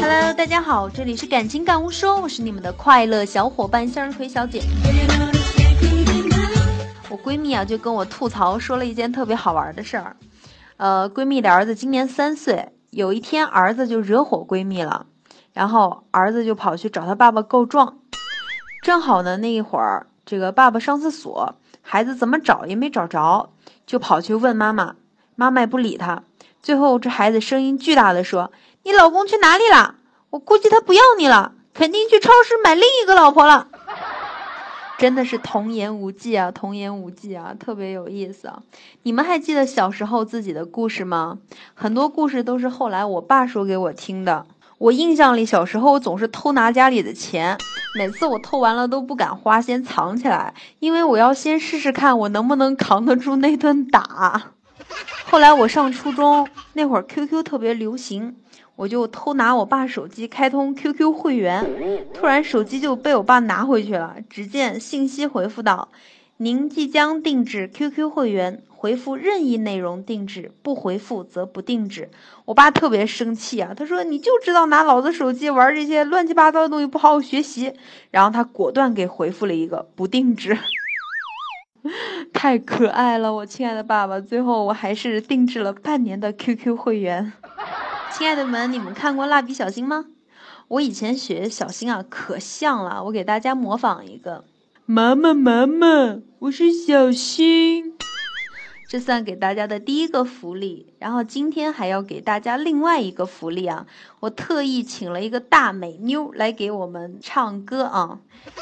Hello，大家好，这里是感情感悟说，我是你们的快乐小伙伴向日葵小姐。我闺蜜啊，就跟我吐槽说了一件特别好玩的事儿。呃，闺蜜的儿子今年三岁，有一天儿子就惹火闺蜜了，然后儿子就跑去找他爸爸告状。正好呢，那一会儿这个爸爸上厕所，孩子怎么找也没找着，就跑去问妈妈，妈妈也不理他。最后这孩子声音巨大的说：“你老公去哪里了？我估计他不要你了，肯定去超市买另一个老婆了。”真的是童言无忌啊，童言无忌啊，特别有意思啊！你们还记得小时候自己的故事吗？很多故事都是后来我爸说给我听的。我印象里，小时候我总是偷拿家里的钱，每次我偷完了都不敢花，先藏起来，因为我要先试试看我能不能扛得住那顿打。后来我上初中那会儿，QQ 特别流行。我就偷拿我爸手机开通 QQ 会员，突然手机就被我爸拿回去了。只见信息回复到：“您即将定制 QQ 会员，回复任意内容定制，不回复则不定制。”我爸特别生气啊，他说：“你就知道拿老子手机玩这些乱七八糟的东西，不好好学习。”然后他果断给回复了一个不定制，太可爱了，我亲爱的爸爸。最后我还是定制了半年的 QQ 会员。亲爱的们，你们看过蜡笔小新吗？我以前学小新啊，可像了。我给大家模仿一个：妈妈妈妈，我是小新。这算给大家的第一个福利。然后今天还要给大家另外一个福利啊！我特意请了一个大美妞来给我们唱歌啊。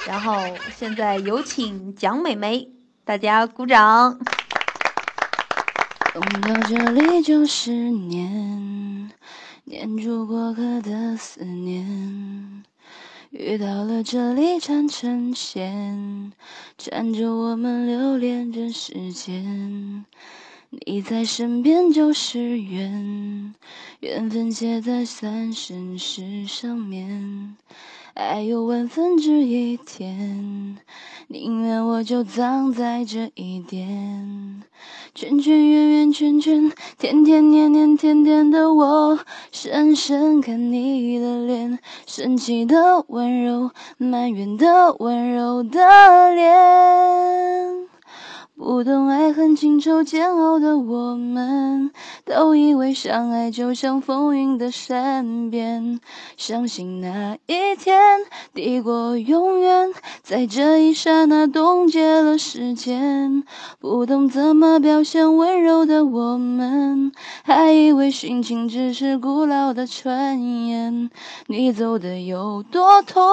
然后现在有请蒋美美，大家鼓掌。到这里九十年。念住过客的思念，遇到了这里缠成线，缠着我们留恋人世间。你在身边就是缘，缘分写在三生石上面。爱有万分之一甜，宁愿我就葬在这一点。圈圈圆圆圈圈，天天年年天天的我，深深看你的脸，生气的温柔，埋怨的温柔的脸。不懂爱恨情仇煎熬的我们，都以为相爱就像风云的善变。相信那一天抵过永远，在这一刹那冻结了时间。不懂怎么表现温柔的我们，还以为殉情只是古老的传言。你走的有多痛，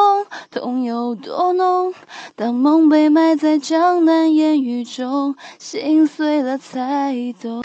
痛有多浓？当梦被埋在江南烟雨中。心碎了才懂。